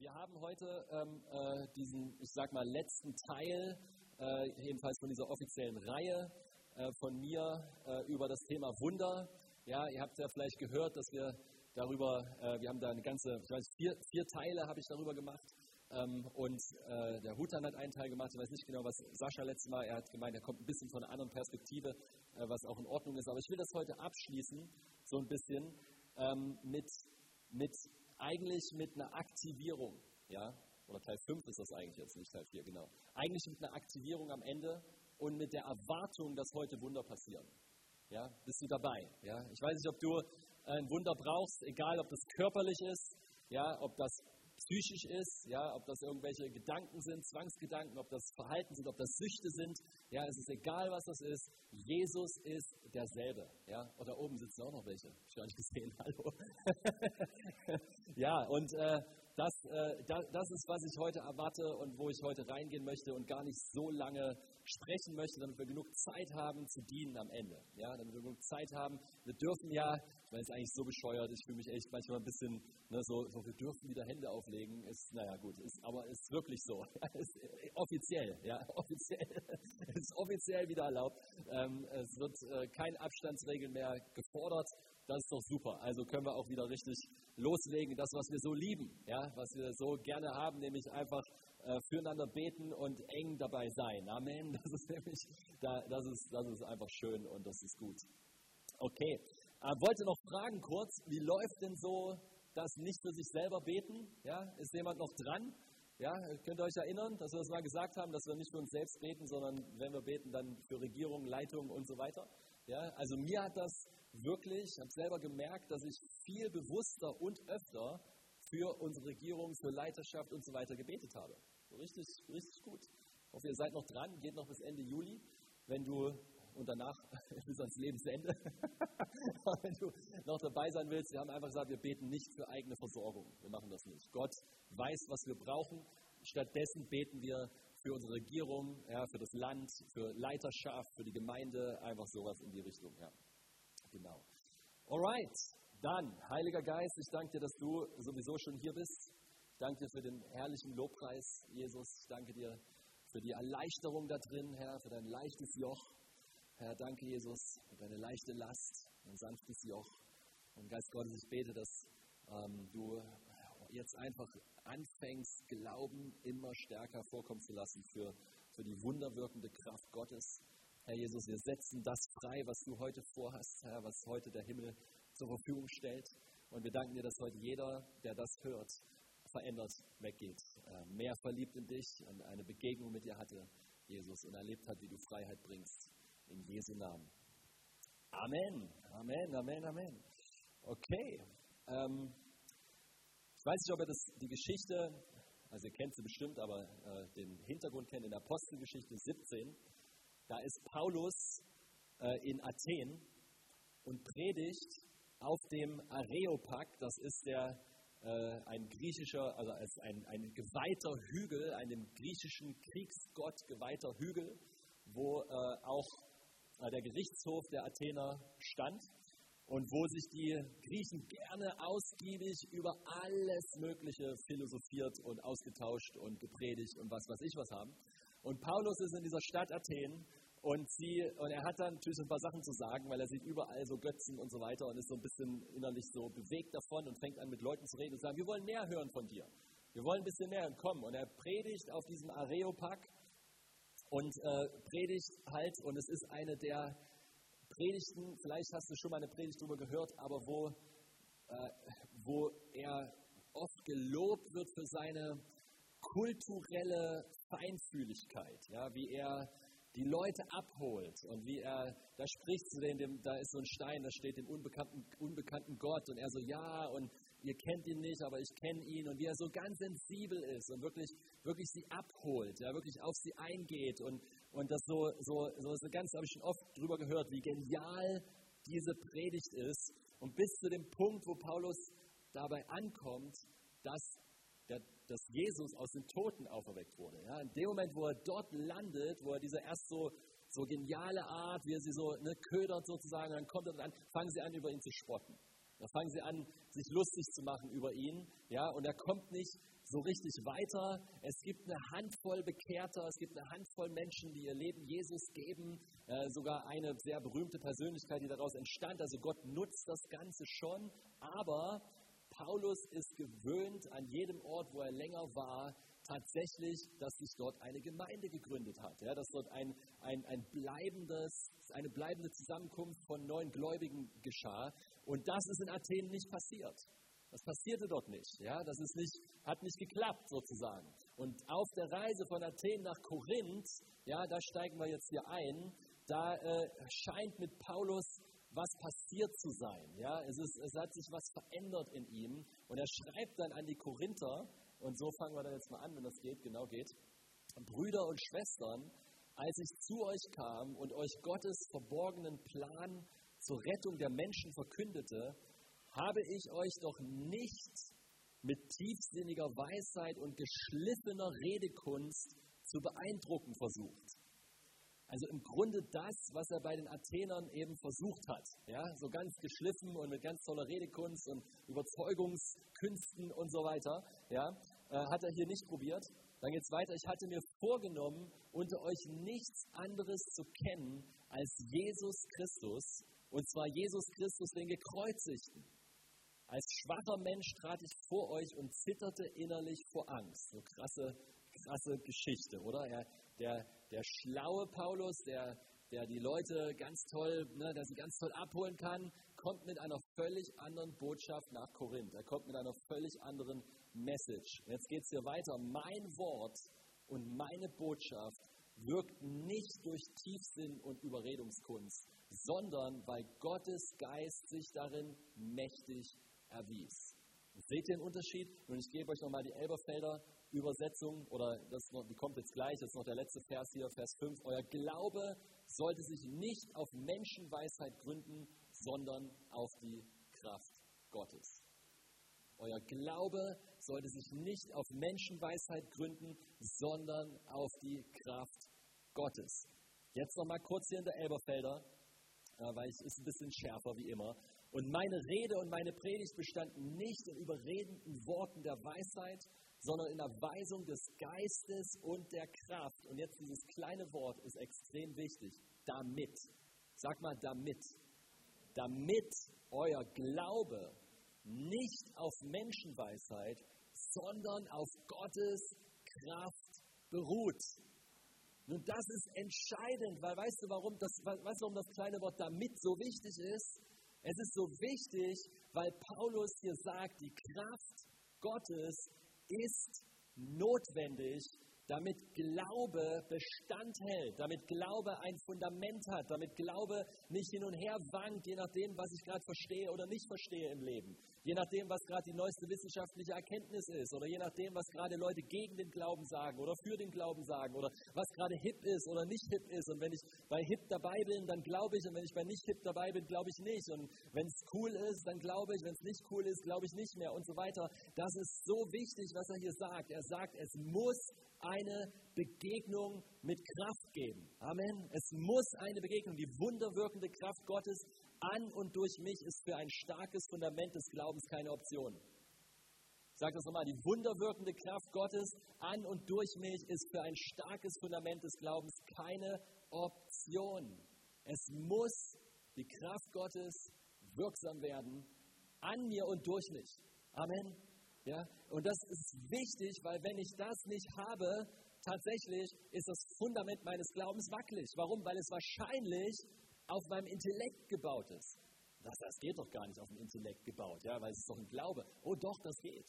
Wir haben heute ähm, äh, diesen, ich sag mal, letzten Teil, äh, jedenfalls von dieser offiziellen Reihe äh, von mir äh, über das Thema Wunder. Ja, ihr habt ja vielleicht gehört, dass wir darüber, äh, wir haben da eine ganze, ich weiß, vier, vier Teile habe ich darüber gemacht. Ähm, und äh, der Hutan hat einen Teil gemacht. Ich weiß nicht genau, was Sascha letztes Mal, er hat gemeint, er kommt ein bisschen von einer anderen Perspektive, was auch in Ordnung ist. Aber ich will das heute abschließen, so ein bisschen, ähm, mit, mit eigentlich mit einer Aktivierung, ja, oder Teil 5 ist das eigentlich jetzt, nicht Teil 4, genau. Eigentlich mit einer Aktivierung am Ende und mit der Erwartung, dass heute Wunder passieren. Ja, bist du dabei? Ja, ich weiß nicht, ob du ein Wunder brauchst, egal ob das körperlich ist, ja, ob das psychisch ist, ja, ob das irgendwelche Gedanken sind, Zwangsgedanken, ob das Verhalten sind, ob das Süchte sind, ja, es ist egal, was das ist. Jesus ist derselbe, ja. Und da oben sitzen auch noch welche. Ich habe nicht gesehen. Hallo. Ja, und äh, das, äh, das, das ist, was ich heute erwarte und wo ich heute reingehen möchte und gar nicht so lange sprechen möchte, damit wir genug Zeit haben zu dienen am Ende. Ja, damit wir genug Zeit haben. Wir dürfen ja, ich meine, es ist eigentlich so bescheuert, ich fühle mich echt manchmal ein bisschen, ne, so, so, wir dürfen wieder Hände auflegen. Ist, naja, gut, ist, aber ist wirklich so. ist offiziell, ja, offiziell. ist offiziell wieder erlaubt. Ähm, es wird äh, kein Abstandsregeln mehr gefordert. Das ist doch super. Also können wir auch wieder richtig loslegen, das, was wir so lieben, ja, was wir so gerne haben, nämlich einfach äh, füreinander beten und eng dabei sein. Amen. Das ist nämlich, das ist, das ist einfach schön und das ist gut. Okay. Äh, wollte noch fragen kurz, wie läuft denn so das nicht für sich selber beten? Ja, ist jemand noch dran? Ja, könnt ihr euch erinnern, dass wir das mal gesagt haben, dass wir nicht für uns selbst beten, sondern wenn wir beten, dann für Regierung, Leitung und so weiter. Ja, also mir hat das wirklich, ich habe selber gemerkt, dass ich viel bewusster und öfter für unsere Regierung, für Leiterschaft und so weiter gebetet habe. Richtig, richtig gut. Ich hoffe, ihr seid noch dran, geht noch bis Ende Juli. Wenn du und danach bis ans Lebensende. wenn du noch dabei sein willst, wir haben einfach gesagt, wir beten nicht für eigene Versorgung. Wir machen das nicht. Gott weiß, was wir brauchen. Stattdessen beten wir für unsere Regierung, ja, für das Land, für Leiterschaft, für die Gemeinde, einfach sowas in die Richtung. Ja. Genau. Alright, dann, Heiliger Geist, ich danke dir, dass du sowieso schon hier bist. Ich danke dir für den herrlichen Lobpreis, Jesus. Ich danke dir für die Erleichterung da drin, Herr, für dein leichtes Joch. Herr, danke, Jesus, für deine leichte Last, ein sanftes Joch. Und Geist Gottes, ich bete, dass ähm, du jetzt einfach anfängst, Glauben immer stärker vorkommen zu lassen für, für die wunderwirkende Kraft Gottes. Herr Jesus, wir setzen das frei, was du heute vorhast, Herr, was heute der Himmel zur Verfügung stellt. Und wir danken dir, dass heute jeder, der das hört, verändert weggeht, äh, mehr verliebt in dich und eine Begegnung mit dir hatte, Jesus, und erlebt hat, wie du Freiheit bringst. In Jesu Namen. Amen, Amen, Amen, Amen. Okay. Ähm, ich weiß nicht, ob ihr das, die Geschichte, also ihr kennt sie bestimmt, aber äh, den Hintergrund kennt in der Apostelgeschichte 17. Da ist Paulus äh, in Athen und predigt auf dem Areopag, das ist der, äh, ein griechischer, also ein, ein geweihter Hügel, einem griechischen Kriegsgott geweihter Hügel, wo äh, auch äh, der Gerichtshof der Athener stand und wo sich die Griechen gerne ausgiebig über alles Mögliche philosophiert und ausgetauscht und gepredigt und was weiß ich was haben. Und Paulus ist in dieser Stadt Athen und, sie, und er hat dann natürlich ein paar Sachen zu sagen, weil er sieht überall so Götzen und so weiter und ist so ein bisschen innerlich so bewegt davon und fängt an mit Leuten zu reden und sagen, wir wollen mehr hören von dir. Wir wollen ein bisschen mehr kommen. Und er predigt auf diesem Areopag und äh, predigt halt, und es ist eine der Predigten, vielleicht hast du schon mal eine Predigt darüber gehört, aber wo, äh, wo er oft gelobt wird für seine kulturelle Feinfühligkeit, ja, wie er die Leute abholt und wie er, da spricht zu denen, da ist so ein Stein, da steht dem unbekannten, unbekannten Gott und er so, ja, und ihr kennt ihn nicht, aber ich kenne ihn und wie er so ganz sensibel ist und wirklich, wirklich sie abholt, ja, wirklich auf sie eingeht und, und das so, so, so, so ganz, habe ich schon oft drüber gehört, wie genial diese Predigt ist und bis zu dem Punkt, wo Paulus dabei ankommt, dass, dass Jesus aus den Toten auferweckt wurde. Ja, in dem Moment, wo er dort landet, wo er diese erst so, so geniale Art, wie er sie so ne, ködert sozusagen, dann kommt er dann, fangen sie an, über ihn zu spotten. Da fangen sie an, sich lustig zu machen über ihn. Ja, und er kommt nicht so richtig weiter. Es gibt eine Handvoll Bekehrter, es gibt eine Handvoll Menschen, die ihr Leben Jesus geben. Äh, sogar eine sehr berühmte Persönlichkeit, die daraus entstand. Also Gott nutzt das Ganze schon. Aber Paulus ist gewöhnt, an jedem Ort, wo er länger war, tatsächlich, dass sich dort eine Gemeinde gegründet hat, ja, dass dort ein, ein, ein bleibendes, eine bleibende Zusammenkunft von neuen Gläubigen geschah. Und das ist in Athen nicht passiert. Das passierte dort nicht. Ja? Das ist nicht, hat nicht geklappt sozusagen. Und auf der Reise von Athen nach Korinth, ja, da steigen wir jetzt hier ein, da äh, scheint mit Paulus was passiert zu sein. Ja? Es, ist, es hat sich was verändert in ihm. Und er schreibt dann an die Korinther, und so fangen wir dann jetzt mal an, wenn das geht, genau geht. Brüder und Schwestern, als ich zu euch kam und euch Gottes verborgenen Plan zur Rettung der Menschen verkündete, habe ich euch doch nicht mit tiefsinniger Weisheit und geschliffener Redekunst zu beeindrucken versucht. Also im Grunde das, was er bei den Athenern eben versucht hat. Ja, so ganz geschliffen und mit ganz toller Redekunst und Überzeugungskünsten und so weiter. Ja, äh, hat er hier nicht probiert. Dann geht es weiter. Ich hatte mir vorgenommen, unter euch nichts anderes zu kennen als Jesus Christus. Und zwar Jesus Christus, den Gekreuzigten. Als schwacher Mensch trat ich vor euch und zitterte innerlich vor Angst. So krasse, krasse Geschichte, oder? Er, der, der schlaue Paulus, der, der die Leute ganz toll, ne, der sie ganz toll abholen kann, kommt mit einer völlig anderen Botschaft nach Korinth. Er kommt mit einer völlig anderen Message. Jetzt geht es hier weiter. Mein Wort und meine Botschaft wirkt nicht durch Tiefsinn und Überredungskunst, sondern weil Gottes Geist sich darin mächtig erwies. Seht ihr den Unterschied? Und ich gebe euch nochmal die Elberfelder Übersetzung, oder das noch, die kommt jetzt gleich, das ist noch der letzte Vers hier, Vers 5. Euer Glaube sollte sich nicht auf Menschenweisheit gründen, sondern auf die Kraft Gottes. Euer Glaube sollte sich nicht auf Menschenweisheit gründen, sondern auf die Kraft Gottes. Jetzt noch mal kurz hier in der Elberfelder, weil es ist ein bisschen schärfer wie immer. Und meine Rede und meine Predigt bestanden nicht in überredenden Worten der Weisheit, sondern in der Weisung des Geistes und der Kraft. Und jetzt dieses kleine Wort ist extrem wichtig. Damit. Sag mal damit. Damit euer Glaube nicht auf Menschenweisheit, sondern auf Gottes Kraft beruht. Nun, das ist entscheidend, weil weißt du, warum das, weißt du, warum das kleine Wort damit so wichtig ist? Es ist so wichtig, weil Paulus hier sagt, die Kraft Gottes ist notwendig, damit Glaube Bestand hält, damit Glaube ein Fundament hat, damit Glaube nicht hin und her wankt, je nachdem, was ich gerade verstehe oder nicht verstehe im Leben, je nachdem, was gerade die neueste wissenschaftliche Erkenntnis ist oder je nachdem, was gerade Leute gegen den Glauben sagen oder für den Glauben sagen oder was gerade hip ist oder nicht hip ist. Und wenn ich bei hip dabei bin, dann glaube ich und wenn ich bei nicht hip dabei bin, glaube ich nicht. Und wenn es cool ist, dann glaube ich, wenn es nicht cool ist, glaube ich nicht mehr und so weiter. Das ist so wichtig, was er hier sagt. Er sagt, es muss eine Begegnung mit Kraft geben. Amen. Es muss eine Begegnung, die wunderwirkende Kraft Gottes an und durch mich ist für ein starkes Fundament des Glaubens keine Option. Ich sage das nochmal, die wunderwirkende Kraft Gottes an und durch mich ist für ein starkes Fundament des Glaubens keine Option. Es muss die Kraft Gottes wirksam werden an mir und durch mich. Amen. Ja? Und das ist wichtig, weil wenn ich das nicht habe, tatsächlich ist das Fundament meines Glaubens wackelig. Warum? Weil es wahrscheinlich auf meinem Intellekt gebaut ist. Das, das geht doch gar nicht auf dem Intellekt gebaut, ja, weil es ist doch ein Glaube. Oh doch, das geht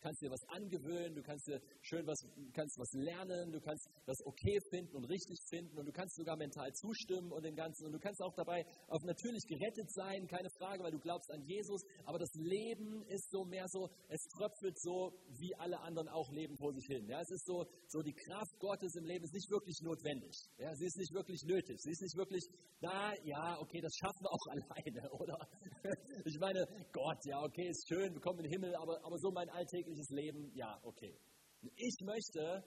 kannst dir was angewöhnen, du kannst dir schön was, kannst was lernen, du kannst das okay finden und richtig finden und du kannst sogar mental zustimmen und den Ganzen und du kannst auch dabei auch natürlich gerettet sein, keine Frage, weil du glaubst an Jesus, aber das Leben ist so mehr so, es tröpfelt so, wie alle anderen auch leben vor sich hin. Ja, es ist so, so die Kraft Gottes im Leben ist nicht wirklich notwendig. Ja, sie ist nicht wirklich nötig. Sie ist nicht wirklich, na ja, okay, das schaffen wir auch alleine, oder? Ich meine, Gott, ja, okay, ist schön, wir kommen in den Himmel, aber, aber so mein alltägliches alltägliches Leben, ja, okay. Ich möchte,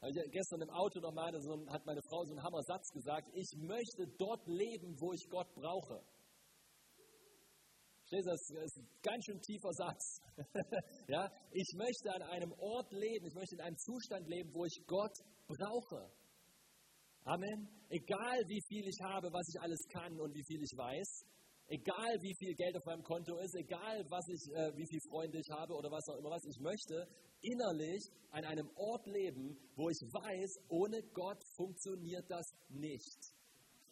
also gestern im Auto nochmal, so hat meine Frau so einen Hammer-Satz gesagt, ich möchte dort leben, wo ich Gott brauche. Das ist ein ganz schön tiefer Satz. ja, ich möchte an einem Ort leben, ich möchte in einem Zustand leben, wo ich Gott brauche. Amen. Egal wie viel ich habe, was ich alles kann und wie viel ich weiß, egal wie viel Geld auf meinem Konto ist, egal was ich, äh, wie viele Freunde ich habe oder was auch immer was, ich möchte innerlich an einem Ort leben, wo ich weiß, ohne Gott funktioniert das nicht.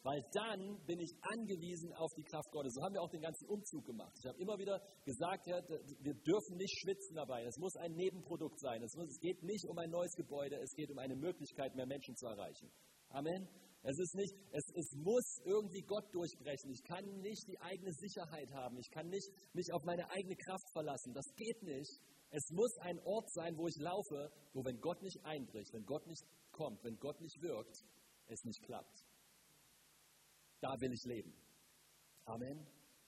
Weil dann bin ich angewiesen auf die Kraft Gottes. So haben wir auch den ganzen Umzug gemacht. Ich habe immer wieder gesagt, ja, wir dürfen nicht schwitzen dabei. Es muss ein Nebenprodukt sein. Es, muss, es geht nicht um ein neues Gebäude, es geht um eine Möglichkeit, mehr Menschen zu erreichen. Amen. Es ist nicht, es, es muss irgendwie Gott durchbrechen. Ich kann nicht die eigene Sicherheit haben. Ich kann nicht mich auf meine eigene Kraft verlassen. Das geht nicht. Es muss ein Ort sein, wo ich laufe, wo wenn Gott nicht einbricht, wenn Gott nicht kommt, wenn Gott nicht wirkt, es nicht klappt. Da will ich leben. Amen.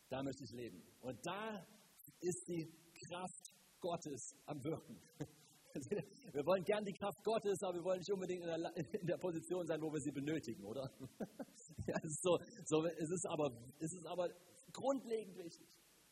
Da möchte ich leben. Und da ist die Kraft Gottes am Wirken. Wir wollen gern die Kraft Gottes, aber wir wollen nicht unbedingt in der, in der Position sein, wo wir sie benötigen, oder? Ja, es, ist so, so, es, ist aber, es ist aber grundlegend wichtig.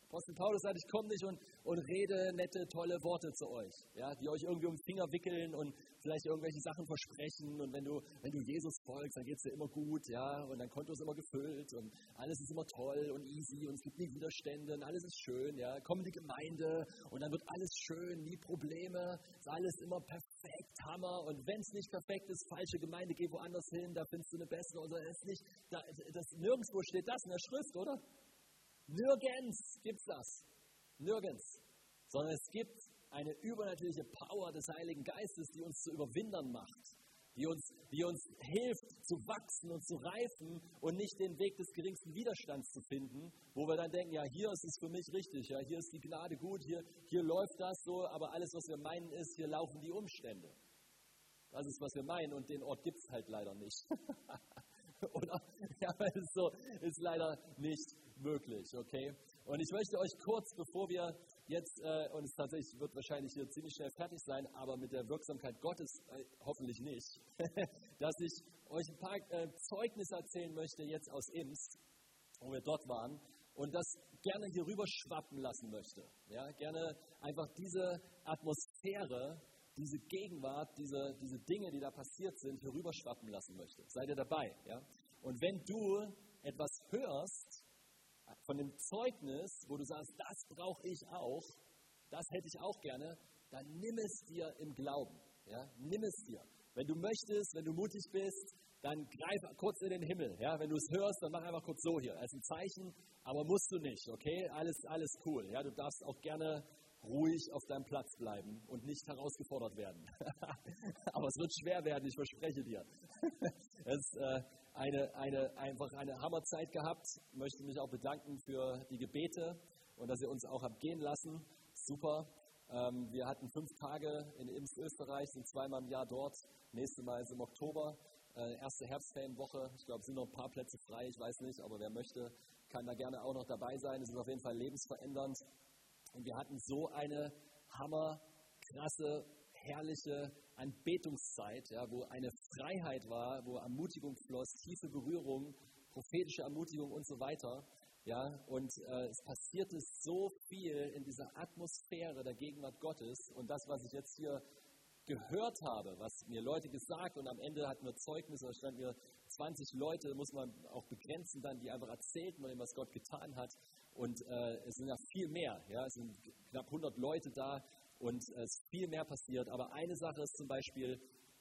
Apostel Paulus sagt, ich komme nicht und, und rede nette, tolle Worte zu euch, ja, die euch irgendwie um den Finger wickeln und vielleicht irgendwelche Sachen versprechen. Und wenn du, wenn du Jesus folgst, dann geht es dir immer gut, ja, und dein Konto ist immer gefüllt und alles ist immer toll und easy und es gibt nie Widerstände und alles ist schön, ja. Komm in die Gemeinde und dann wird alles schön, nie Probleme, ist alles immer perfekt, Hammer. Und wenn es nicht perfekt ist, falsche Gemeinde, geh woanders hin, da findest du eine bessere. Oder ist nicht, da, das, nirgendwo steht das in der Schrift, oder? Nirgends gibt es das. Nirgends. Sondern es gibt eine übernatürliche Power des Heiligen Geistes, die uns zu Überwindern macht, die uns, die uns hilft zu wachsen und zu reifen und nicht den Weg des geringsten Widerstands zu finden, wo wir dann denken, ja, hier ist es für mich richtig, ja, hier ist die Gnade gut, hier, hier läuft das so, aber alles, was wir meinen, ist, hier laufen die Umstände. Das ist, was wir meinen und den Ort gibt es halt leider nicht. Oder? Ja, so, ist leider nicht möglich, okay? Und ich möchte euch kurz, bevor wir jetzt, äh, und es tatsächlich wird wahrscheinlich hier ziemlich schnell fertig sein, aber mit der Wirksamkeit Gottes äh, hoffentlich nicht, dass ich euch ein paar äh, Zeugnisse erzählen möchte jetzt aus Imst, wo wir dort waren und das gerne hier rüber schwappen lassen möchte. Ja, gerne einfach diese Atmosphäre, diese Gegenwart, diese, diese Dinge, die da passiert sind, hier rüber schwappen lassen möchte. Seid ihr dabei? Ja? Und wenn du etwas hörst, von dem Zeugnis, wo du sagst, das brauche ich auch, das hätte ich auch gerne, dann nimm es dir im Glauben. Ja? Nimm es dir. Wenn du möchtest, wenn du mutig bist, dann greif kurz in den Himmel. Ja? Wenn du es hörst, dann mach einfach kurz so hier. Als ein Zeichen, aber musst du nicht, okay? Alles, alles cool. Ja? Du darfst auch gerne ruhig auf deinem Platz bleiben und nicht herausgefordert werden. aber es wird schwer werden, ich verspreche dir. es ist äh, eine, eine, einfach eine Hammerzeit gehabt. Ich möchte mich auch bedanken für die Gebete und dass ihr uns auch habt gehen lassen. Super. Ähm, wir hatten fünf Tage in Imst, Österreich, sind zweimal im Jahr dort. Nächstes Mal ist im Oktober. Äh, erste Herbstferienwoche. Ich glaube, es sind noch ein paar Plätze frei, ich weiß nicht, aber wer möchte, kann da gerne auch noch dabei sein. Es ist auf jeden Fall lebensverändernd. Und wir hatten so eine hammerkrasse, herrliche Anbetungszeit, ja, wo eine Freiheit war, wo Ermutigung floss, tiefe Berührung, prophetische Ermutigung und so weiter. Ja, und äh, es passierte so viel in dieser Atmosphäre der Gegenwart Gottes. Und das, was ich jetzt hier gehört habe, was mir Leute gesagt und am Ende hatten wir Zeugnisse, da standen wir 20 Leute, muss man auch begrenzen dann, die einfach erzählten was Gott getan hat. Und äh, es sind ja viel mehr, ja, es sind knapp 100 Leute da, und es viel mehr passiert. Aber eine Sache ist zum Beispiel,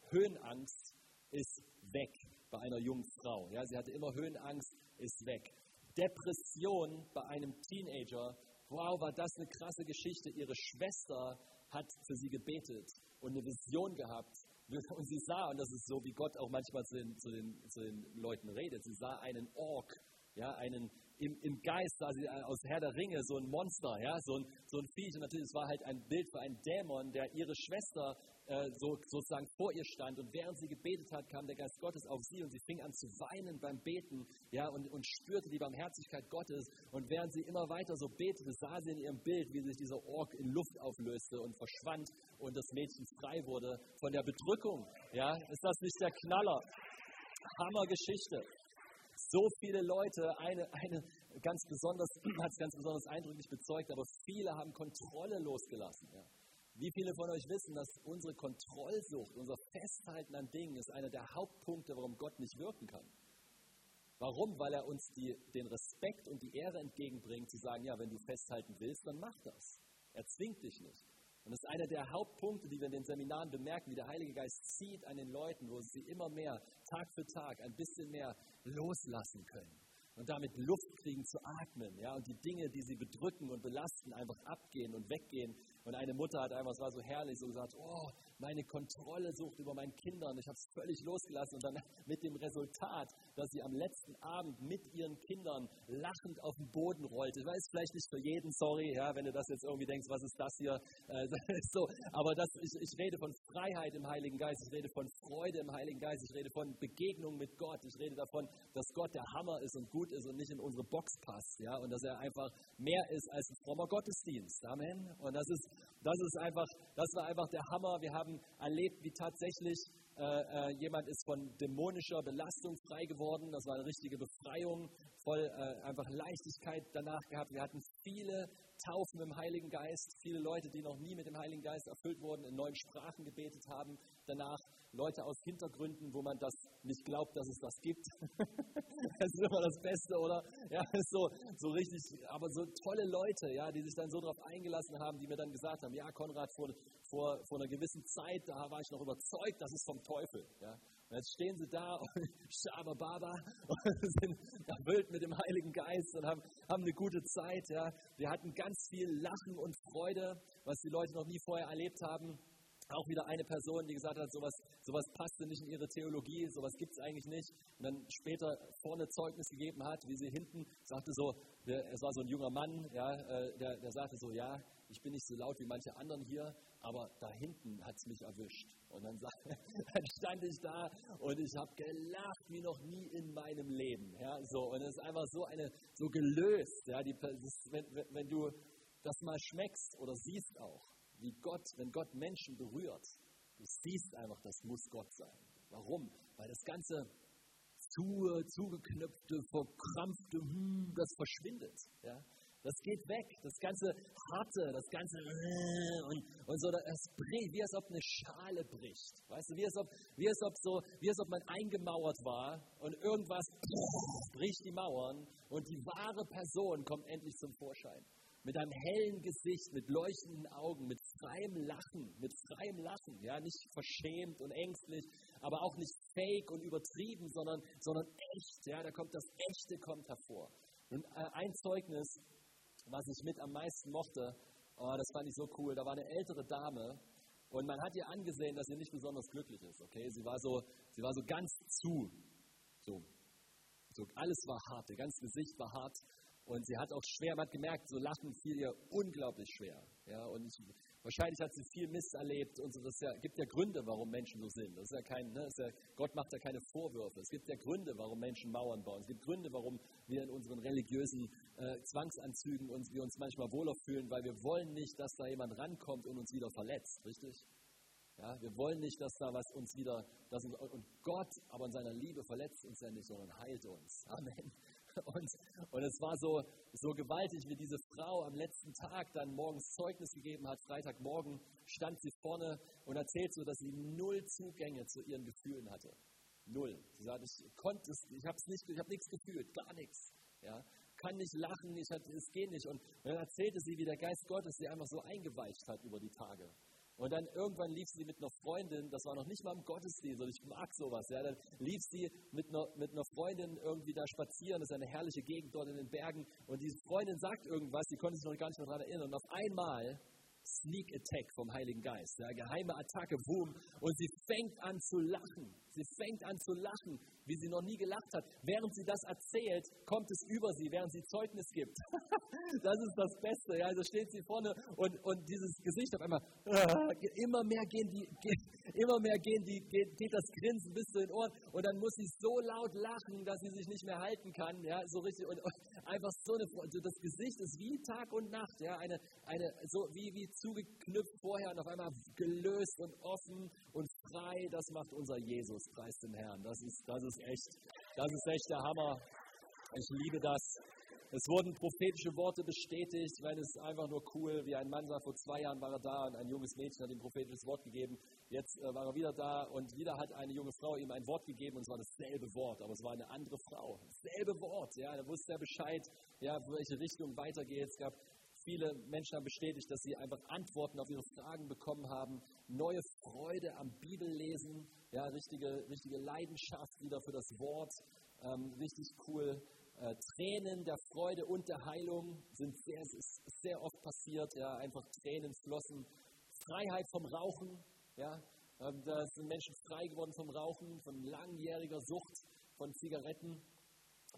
Höhenangst ist weg bei einer jungen Frau. Ja, sie hatte immer Höhenangst, ist weg. Depression bei einem Teenager, wow, war das eine krasse Geschichte. Ihre Schwester hat für sie gebetet und eine Vision gehabt. Und sie sah, und das ist so, wie Gott auch manchmal zu den, zu den, zu den Leuten redet, sie sah einen Ork, ja, einen im, im Geist sah sie aus Herr der Ringe so ein Monster, ja, so ein, so ein Viech. Und natürlich, es war halt ein Bild für einen Dämon, der ihre Schwester äh, so, sozusagen vor ihr stand. Und während sie gebetet hat, kam der Geist Gottes auf sie und sie fing an zu weinen beim Beten, ja, und, und spürte die Barmherzigkeit Gottes. Und während sie immer weiter so betete, sah sie in ihrem Bild, wie sich dieser Ork in Luft auflöste und verschwand und das Mädchen frei wurde von der Bedrückung. Ja, ist das nicht der Knaller? Hammergeschichte so viele Leute, eine, eine, ganz besonders, hat es ganz besonders eindrücklich bezeugt, aber viele haben Kontrolle losgelassen. Ja. Wie viele von euch wissen, dass unsere Kontrollsucht, unser Festhalten an Dingen ist einer der Hauptpunkte, warum Gott nicht wirken kann? Warum? Weil er uns die, den Respekt und die Ehre entgegenbringt, zu sagen, ja, wenn du festhalten willst, dann mach das. Er zwingt dich nicht. Und das ist einer der Hauptpunkte, die wir in den Seminaren bemerken, wie der Heilige Geist zieht an den Leuten, wo sie immer mehr, Tag für Tag, ein bisschen mehr loslassen können und damit Luft kriegen zu atmen, ja, und die Dinge, die sie bedrücken und belasten, einfach abgehen und weggehen. Und eine Mutter hat einfach, es war so herrlich, so gesagt, oh, meine Kontrolle sucht über meinen Kindern. Ich habe es völlig losgelassen und dann mit dem Resultat, dass sie am letzten Abend mit ihren Kindern lachend auf den Boden rollte. Ich weiß vielleicht nicht für jeden, sorry, ja, wenn du das jetzt irgendwie denkst, was ist das hier? Äh, so, aber das, ich, ich rede von Freiheit im Heiligen Geist, ich rede von Freude im Heiligen Geist, ich rede von Begegnung mit Gott, ich rede davon, dass Gott der Hammer ist und gut ist und nicht in unsere Box passt, ja, und dass er einfach mehr ist als ein frommer Gottesdienst. Amen. Und das ist, das ist einfach, das war einfach der Hammer. Wir haben erlebt, wie tatsächlich äh, äh, jemand ist von dämonischer Belastung frei geworden. Das war eine richtige Befreiung, voll äh, einfach Leichtigkeit danach gehabt. Wir hatten viele Taufen im Heiligen Geist, viele Leute, die noch nie mit dem Heiligen Geist erfüllt wurden, in neuen Sprachen gebetet haben. Danach Leute aus Hintergründen, wo man das nicht glaubt, dass es das gibt. das ist immer das Beste, oder? Ja, so, so richtig, aber so tolle Leute, ja, die sich dann so darauf eingelassen haben, die mir dann gesagt haben, ja, Konrad, vor, vor, vor einer gewissen Zeit, da war ich noch überzeugt, das ist vom Teufel. Ja. Und jetzt stehen sie da und Shabababa und sind erfüllt mit dem Heiligen Geist und haben, haben eine gute Zeit. Ja. Wir hatten ganz viel Lachen und Freude, was die Leute noch nie vorher erlebt haben. Auch wieder eine Person, die gesagt hat, sowas, sowas passte nicht in ihre Theologie, sowas gibt es eigentlich nicht. Und dann später vorne Zeugnis gegeben hat, wie sie hinten sagte so, der, es war so ein junger Mann, ja, äh, der, der sagte so, ja, ich bin nicht so laut wie manche anderen hier, aber da hinten hat es mich erwischt. Und dann, dann, stand ich da und ich habe gelacht wie noch nie in meinem Leben. Ja, so, und es ist einfach so eine, so gelöst. Ja, die, das, wenn, wenn du das mal schmeckst oder siehst auch, wie Gott, wenn Gott Menschen berührt, du siehst einfach, das muss Gott sein. Warum? Weil das ganze zu, zugeknöpfte, verkrampfte, hm, das verschwindet. Ja? Das geht weg. Das ganze Harte, das ganze und, und so, das bricht, wie als ob eine Schale bricht. Weißt du, wie als ob, wie als ob, so, wie als ob man eingemauert war und irgendwas bricht die Mauern und die wahre Person kommt endlich zum Vorschein. Mit einem hellen Gesicht, mit leuchtenden Augen, mit freiem Lachen, mit freiem Lachen, ja, nicht verschämt und ängstlich, aber auch nicht fake und übertrieben, sondern, sondern echt, ja, da kommt das Echte kommt hervor. Und äh, ein Zeugnis, was ich mit am meisten mochte, oh, das fand ich so cool. Da war eine ältere Dame und man hat ihr angesehen, dass sie nicht besonders glücklich ist. Okay, sie war so, sie war so ganz zu, so, so alles war hart, ihr ganzes Gesicht war hart und sie hat auch schwer, man hat gemerkt, so Lachen fiel ihr unglaublich schwer. Ja, und ich, wahrscheinlich hat sie viel Mist erlebt und so. Es ja, gibt ja Gründe, warum Menschen so sind. Das ist ja kein, ne, ist ja, Gott macht ja keine Vorwürfe. Es gibt ja Gründe, warum Menschen Mauern bauen. Es gibt Gründe, warum wir in unseren religiösen äh, Zwangsanzügen uns, wir uns manchmal wohler fühlen, weil wir wollen nicht, dass da jemand rankommt und uns wieder verletzt. Richtig? Ja, wir wollen nicht, dass da was uns wieder, dass uns, und Gott aber in seiner Liebe verletzt uns ja nicht, sondern heilt uns. Amen. Und, und es war so, so gewaltig, wie diese Frau am letzten Tag dann morgens Zeugnis gegeben hat. Freitagmorgen stand sie vorne und erzählt so, dass sie null Zugänge zu ihren Gefühlen hatte. Null. Sie sagt, ich konnte es, ich habe nicht, ich nichts gefühlt, gar nichts. Ja, kann nicht lachen, ich, es geht nicht. Und dann erzählte sie, wie der Geist Gottes sie einfach so eingeweicht hat über die Tage. Und dann irgendwann lief sie mit einer Freundin, das war noch nicht mal im Gottesdienst, und ich mag sowas, ja, dann lief sie mit einer, mit einer Freundin irgendwie da spazieren, das ist eine herrliche Gegend dort in den Bergen, und diese Freundin sagt irgendwas, die konnte sich noch gar nicht mehr daran erinnern, und auf einmal Sneak Attack vom Heiligen Geist, ja, geheime Attacke, boom, und sie fängt an zu lachen. Sie fängt an zu lachen, wie sie noch nie gelacht hat. Während sie das erzählt, kommt es über sie, während sie Zeugnis gibt. das ist das Beste. Ja. Also steht sie vorne und, und dieses Gesicht auf einmal, immer mehr gehen die, geht, immer mehr gehen die, geht, geht, das Grinsen bis zu den Ohren und dann muss sie so laut lachen, dass sie sich nicht mehr halten kann. Ja, so richtig und, und einfach so eine, das Gesicht ist wie Tag und Nacht. Ja, eine, eine so wie, wie zugeknüpft vorher und auf einmal gelöst und offen und frei. Das macht unser Jesus. Preis dem Herrn. Das ist, das ist echt, das ist echt der Hammer. Ich liebe das. Es wurden prophetische Worte bestätigt, weil es einfach nur cool, wie ein Mann sagt, vor zwei Jahren war er da und ein junges Mädchen hat ihm prophetisches Wort gegeben. Jetzt äh, war er wieder da und wieder hat eine junge Frau ihm ein Wort gegeben und es war dasselbe Wort, aber es war eine andere Frau. Dasselbe Wort, ja, da wusste er Bescheid, ja, welche Richtung weitergeht. Es gab viele Menschen haben bestätigt, dass sie einfach Antworten auf ihre Fragen bekommen haben, neue Freude am Bibellesen, ja, richtige, richtige Leidenschaft wieder für das Wort, ähm, richtig cool. Äh, Tränen der Freude und der Heilung sind sehr, sehr oft passiert. Ja, einfach Tränen flossen. Freiheit vom Rauchen. Ja, ähm, da sind Menschen frei geworden vom Rauchen, von langjähriger Sucht von Zigaretten,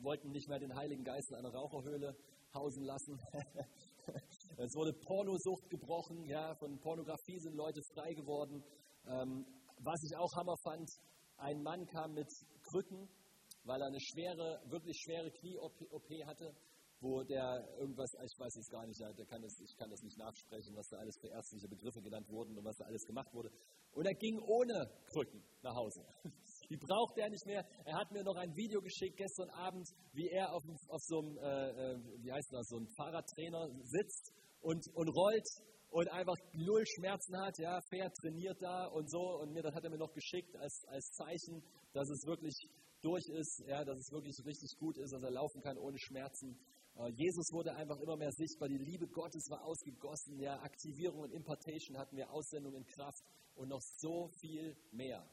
wollten nicht mehr den Heiligen Geist in einer Raucherhöhle hausen lassen. es wurde Pornosucht gebrochen. Ja, von Pornografie sind Leute frei geworden. Ähm, was ich auch Hammer fand, ein Mann kam mit Krücken weil er eine schwere, wirklich schwere Knie-OP hatte, wo der irgendwas, ich weiß es gar nicht, der kann das, ich kann das nicht nachsprechen, was da alles für ärztliche Begriffe genannt wurden und was da alles gemacht wurde. Und er ging ohne Krücken nach Hause. Die braucht er nicht mehr. Er hat mir noch ein Video geschickt gestern Abend, wie er auf, auf so einem, äh, äh, wie heißt das, so einem Fahrradtrainer sitzt und, und rollt und einfach null Schmerzen hat, ja, fair trainiert da und so. Und mir, das hat er mir noch geschickt als, als Zeichen, dass es wirklich durch ist, ja, dass es wirklich richtig gut ist, dass er laufen kann ohne Schmerzen. Äh, Jesus wurde einfach immer mehr sichtbar, die Liebe Gottes war ausgegossen, ja, Aktivierung und Impartation hatten wir, Aussendung in Kraft und noch so viel mehr.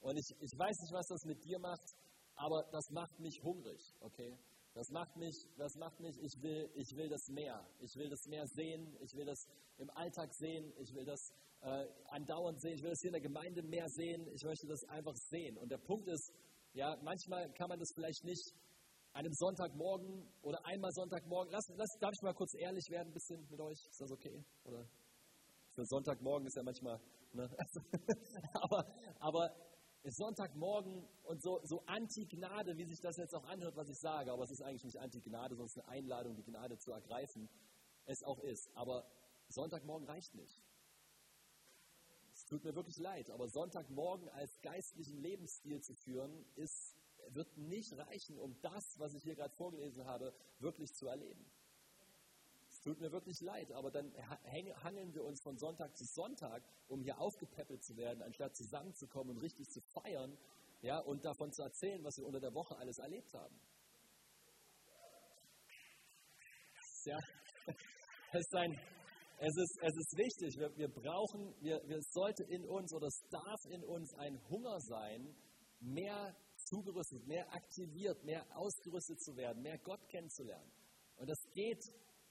Und ich, ich weiß nicht, was das mit dir macht, aber das macht mich hungrig, okay? Das macht mich, das macht mich, ich will, ich will das mehr. Ich will das mehr sehen, ich will das im Alltag sehen, ich will das äh, andauernd sehen, ich will das hier in der Gemeinde mehr sehen, ich möchte das einfach sehen. Und der Punkt ist, ja, manchmal kann man das vielleicht nicht an einem Sonntagmorgen oder einmal Sonntagmorgen. Lass, lass, darf ich mal kurz ehrlich werden ein bisschen mit euch? Ist das okay? Oder für Sonntagmorgen ist ja manchmal. Ne? aber, aber Sonntagmorgen und so, so Anti-Gnade, wie sich das jetzt auch anhört, was ich sage, aber es ist eigentlich nicht Anti-Gnade, sondern es ist eine Einladung, die Gnade zu ergreifen, es auch ist. Aber Sonntagmorgen reicht nicht tut mir wirklich leid, aber Sonntagmorgen als geistlichen Lebensstil zu führen, ist, wird nicht reichen, um das, was ich hier gerade vorgelesen habe, wirklich zu erleben. Tut mir wirklich leid, aber dann hangeln wir uns von Sonntag zu Sonntag, um hier aufgepäppelt zu werden, anstatt zusammenzukommen und richtig zu feiern ja, und davon zu erzählen, was wir unter der Woche alles erlebt haben. Ja, es ist ein, es ist, es ist wichtig, wir, wir brauchen, wir, wir sollte in uns oder es darf in uns ein Hunger sein, mehr zugerüstet, mehr aktiviert, mehr ausgerüstet zu werden, mehr Gott kennenzulernen. Und das geht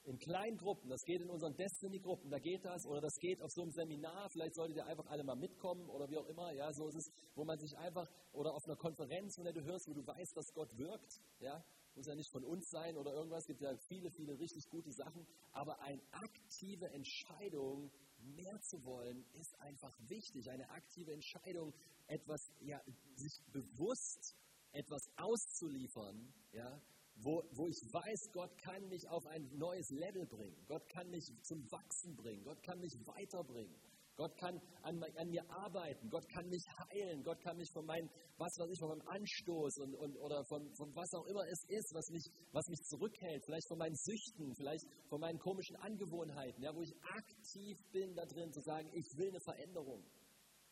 in kleinen Gruppen, das geht in unseren Destiny-Gruppen, da geht das, oder das geht auf so einem Seminar, vielleicht solltet ihr einfach alle mal mitkommen oder wie auch immer, ja, so ist es, wo man sich einfach, oder auf einer Konferenz, von der du hörst, wo du weißt, dass Gott wirkt, ja, muss ja nicht von uns sein oder irgendwas, gibt ja viele, viele richtig gute Sachen, aber eine aktive Entscheidung, mehr zu wollen, ist einfach wichtig. Eine aktive Entscheidung, etwas, ja, sich bewusst etwas auszuliefern, ja, wo, wo ich weiß, Gott kann mich auf ein neues Level bringen. Gott kann mich zum Wachsen bringen. Gott kann mich weiterbringen. Gott kann an, an, mir arbeiten, Gott kann mich heilen, Gott kann mich von meinem, was weiß ich, von meinem Anstoß und, und, oder von, von was auch immer es ist, was mich, was mich zurückhält, vielleicht von meinen Süchten, vielleicht von meinen komischen Angewohnheiten, ja, wo ich aktiv bin da drin zu sagen, ich will eine Veränderung.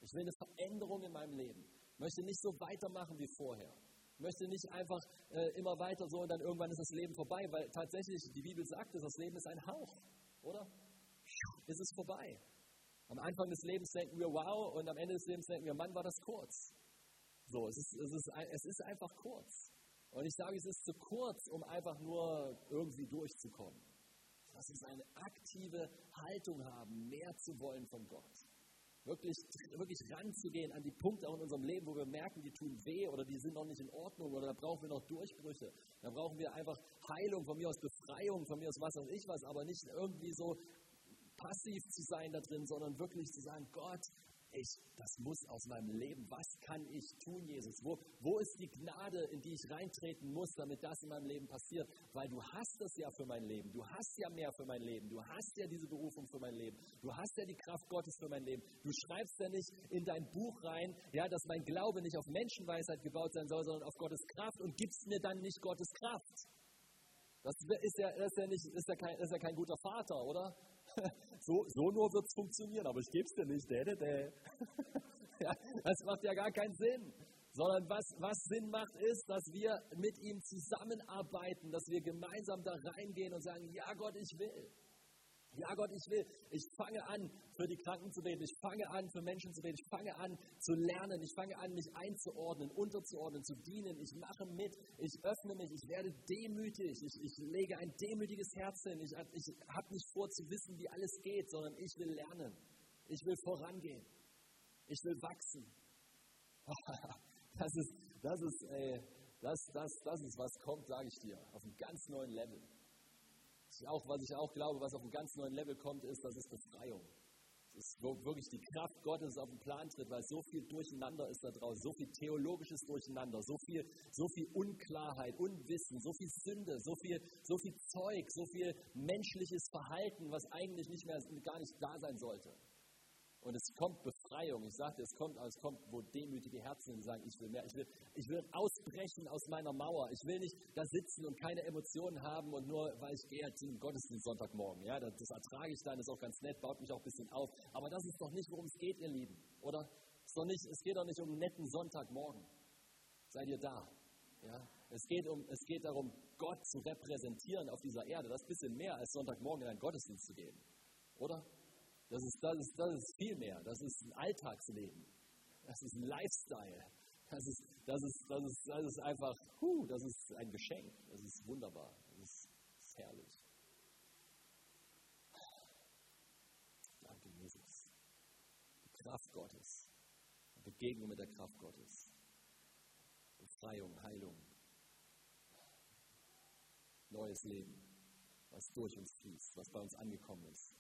Ich will eine Veränderung in meinem Leben. Ich möchte nicht so weitermachen wie vorher. Ich möchte nicht einfach äh, immer weiter so und dann irgendwann ist das Leben vorbei, weil tatsächlich die Bibel sagt, dass das Leben ist ein Hauch, oder? Es ist vorbei. Am Anfang des Lebens denken wir, wow, und am Ende des Lebens denken wir, Mann, war das kurz. So, es ist, es ist, es ist einfach kurz. Und ich sage, es ist zu kurz, um einfach nur irgendwie durchzukommen. Lass uns eine aktive Haltung haben, mehr zu wollen von Gott. Wirklich, wirklich ranzugehen an die Punkte auch in unserem Leben, wo wir merken, die tun weh oder die sind noch nicht in Ordnung oder da brauchen wir noch Durchbrüche. Da brauchen wir einfach Heilung, von mir aus Befreiung, von mir aus was weiß ich was, aber nicht irgendwie so passiv zu sein da drin, sondern wirklich zu sagen, Gott, ich, das muss aus meinem Leben. Was kann ich tun, Jesus? Wo, wo ist die Gnade, in die ich reintreten muss, damit das in meinem Leben passiert? Weil du hast es ja für mein Leben. Du hast ja mehr für mein Leben. Du hast ja diese Berufung für mein Leben. Du hast ja die Kraft Gottes für mein Leben. Du schreibst ja nicht in dein Buch rein, ja, dass mein Glaube nicht auf Menschenweisheit gebaut sein soll, sondern auf Gottes Kraft und gibst mir dann nicht Gottes Kraft. Das ist ja, ist ja, nicht, ist ja, kein, ist ja kein guter Vater, oder? So, so nur wird es funktionieren, aber ich gebe es dir nicht. Dä, dä, dä. Das macht ja gar keinen Sinn. Sondern was, was Sinn macht, ist, dass wir mit ihm zusammenarbeiten, dass wir gemeinsam da reingehen und sagen, ja Gott, ich will. Ja, Gott, ich will, ich fange an, für die Kranken zu beten, ich fange an, für Menschen zu beten, ich fange an zu lernen, ich fange an, mich einzuordnen, unterzuordnen, zu dienen, ich mache mit, ich öffne mich, ich werde demütig, ich, ich lege ein demütiges Herz hin, ich, ich habe nicht vor zu wissen, wie alles geht, sondern ich will lernen, ich will vorangehen, ich will wachsen. Das ist, das ist, ey, das, das, das ist, was kommt, sage ich dir, auf einem ganz neuen Level auch, was ich auch glaube, was auf einem ganz neuen Level kommt, ist, das ist Befreiung. Das ist wirklich die Kraft Gottes auf den Plan tritt, weil so viel Durcheinander ist da draußen, so viel theologisches Durcheinander, so viel, so viel Unklarheit, Unwissen, so viel Sünde, so viel, so viel Zeug, so viel menschliches Verhalten, was eigentlich nicht mehr, gar nicht da sein sollte. Und es kommt Befreiung. Ich sagte, es kommt, es kommt, wo demütige Herzen sagen, ich will mehr. Ich will, ich will ausbrechen aus meiner Mauer. Ich will nicht da sitzen und keine Emotionen haben und nur, weil ich gehe zum Gottesdienst Sonntagmorgen. Ja, das, das ertrage ich dann, ist auch ganz nett, baut mich auch ein bisschen auf. Aber das ist doch nicht, worum es geht, ihr Lieben, oder? Es, doch nicht, es geht doch nicht um einen netten Sonntagmorgen. Seid ihr da? Ja? Es, geht um, es geht darum, Gott zu repräsentieren auf dieser Erde. Das ist ein bisschen mehr als Sonntagmorgen in einen Gottesdienst zu gehen. Oder? Das ist, das, ist, das ist viel mehr. Das ist ein Alltagsleben. Das ist ein Lifestyle. Das ist, das ist, das ist, das ist einfach, huh, das ist ein Geschenk. Das ist wunderbar. Das ist, das ist herrlich. Danke, Jesus. Die Kraft Gottes. Begegnung mit der Kraft Gottes. Befreiung, Heilung. Neues Leben, was durch uns fließt, was bei uns angekommen ist.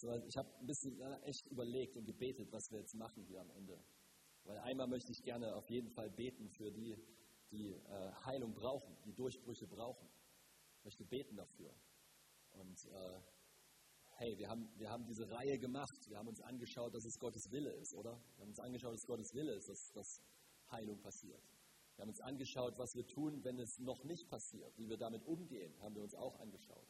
Sondern ich habe ein bisschen echt überlegt und gebetet, was wir jetzt machen hier am Ende. Weil einmal möchte ich gerne auf jeden Fall beten für die, die äh, Heilung brauchen, die Durchbrüche brauchen. Ich möchte beten dafür. Und äh, hey, wir haben, wir haben diese Reihe gemacht. Wir haben uns angeschaut, dass es Gottes Wille ist, oder? Wir haben uns angeschaut, dass es Gottes Wille ist, dass, dass Heilung passiert. Wir haben uns angeschaut, was wir tun, wenn es noch nicht passiert, wie wir damit umgehen, haben wir uns auch angeschaut.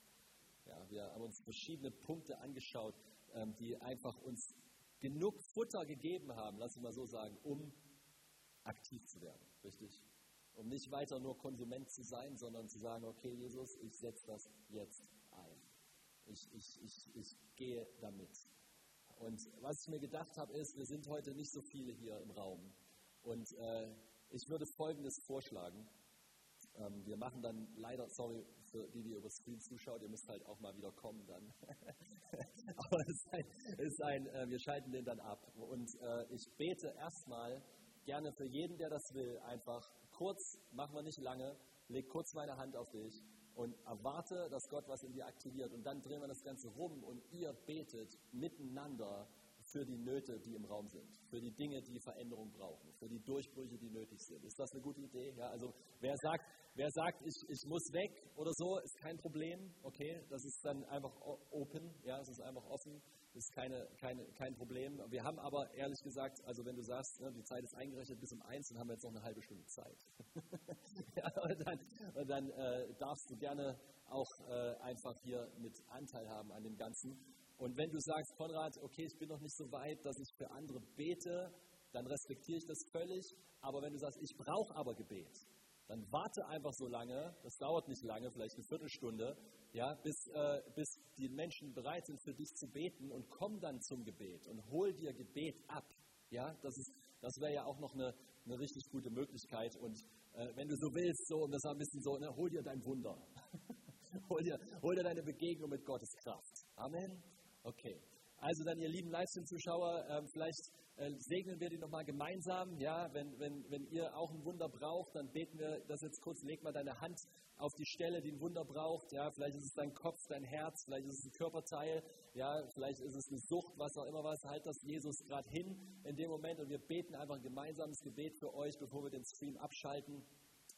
Ja, wir haben uns verschiedene Punkte angeschaut, ähm, die einfach uns genug Futter gegeben haben, lass ich mal so sagen, um aktiv zu werden, richtig? Um nicht weiter nur Konsument zu sein, sondern zu sagen, okay, Jesus, ich setze das jetzt ein. Ich, ich, ich, ich gehe damit. Und was ich mir gedacht habe, ist, wir sind heute nicht so viele hier im Raum. Und äh, ich würde Folgendes vorschlagen. Ähm, wir machen dann leider, sorry die, die über Screen zuschaut, ihr müsst halt auch mal wieder kommen dann. Aber es ist ein, ist ein äh, wir schalten den dann ab. Und äh, ich bete erstmal gerne für jeden, der das will, einfach kurz, machen wir nicht lange, leg kurz meine Hand auf dich und erwarte, dass Gott was in dir aktiviert. Und dann drehen wir das Ganze rum und ihr betet miteinander für die Nöte, die im Raum sind, für die Dinge, die Veränderung brauchen, für die Durchbrüche, die nötig sind. Ist das eine gute Idee? Ja, also wer sagt, wer sagt ich, ich muss weg oder so, ist kein Problem. Okay, das ist dann einfach open, ja, es ist einfach offen, ist keine, keine, kein Problem. Wir haben aber ehrlich gesagt, also wenn du sagst, ne, die Zeit ist eingerechnet bis um eins, dann haben wir jetzt noch eine halbe Stunde Zeit. ja, und dann, und dann äh, darfst du gerne auch äh, einfach hier mit Anteil haben an dem Ganzen. Und wenn du sagst, Konrad, okay, ich bin noch nicht so weit, dass ich für andere bete, dann respektiere ich das völlig. Aber wenn du sagst, ich brauche aber Gebet, dann warte einfach so lange, das dauert nicht lange, vielleicht eine Viertelstunde, ja, bis, äh, bis die Menschen bereit sind, für dich zu beten und komm dann zum Gebet und hol dir Gebet ab. Ja, das, das wäre ja auch noch eine, eine richtig gute Möglichkeit. Und äh, wenn du so willst, so, und das war ein bisschen so, ne, hol dir dein Wunder. hol, dir, hol dir deine Begegnung mit Gottes Kraft. Amen. Okay. Also dann, ihr lieben Livestream-Zuschauer, äh, vielleicht äh, segnen wir die nochmal gemeinsam. Ja, wenn, wenn, wenn ihr auch ein Wunder braucht, dann beten wir das jetzt kurz. Leg mal deine Hand auf die Stelle, die ein Wunder braucht. Ja, vielleicht ist es dein Kopf, dein Herz, vielleicht ist es ein Körperteil. Ja, vielleicht ist es eine Sucht, was auch immer was. Halt das Jesus gerade hin in dem Moment und wir beten einfach ein gemeinsames Gebet für euch, bevor wir den Stream abschalten.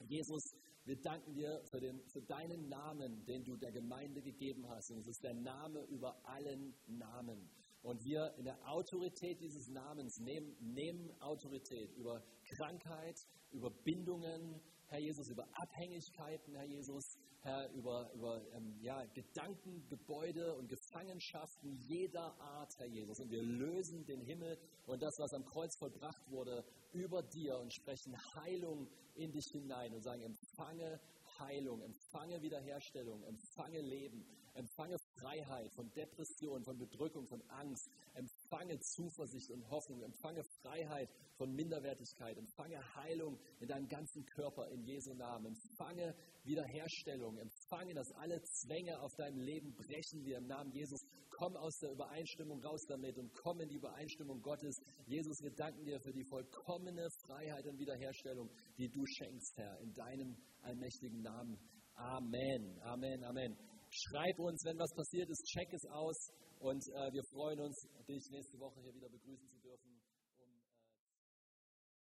Jesus, wir danken dir für, den, für deinen Namen, den du der Gemeinde gegeben hast. Und es ist der Name über allen Namen. Und wir in der Autorität dieses Namens nehmen, nehmen Autorität über Krankheit, über Bindungen, Herr Jesus, über Abhängigkeiten, Herr Jesus, Herr, über, über ähm, ja, Gedankengebäude und Gefangenschaften jeder Art, Herr Jesus. Und wir lösen den Himmel und das, was am Kreuz vollbracht wurde, über dir und sprechen Heilung in dich hinein und sagen, empfange Heilung, empfange Wiederherstellung, empfange Leben, empfange Freiheit von Depression, von Bedrückung, von Angst, empfange Zuversicht und Hoffnung, empfange Freiheit von Minderwertigkeit, empfange Heilung in deinem ganzen Körper in Jesu Namen, empfange Wiederherstellung, empfange, dass alle Zwänge auf deinem Leben brechen wir im Namen Jesus. Komm aus der Übereinstimmung raus damit und komm in die Übereinstimmung Gottes. Jesus, wir danken dir für die vollkommene Freiheit und Wiederherstellung, die du schenkst, Herr, in deinem allmächtigen Namen. Amen, Amen, Amen. Schreib uns, wenn was passiert ist, check es aus und äh, wir freuen uns, dich nächste Woche hier wieder begrüßen zu.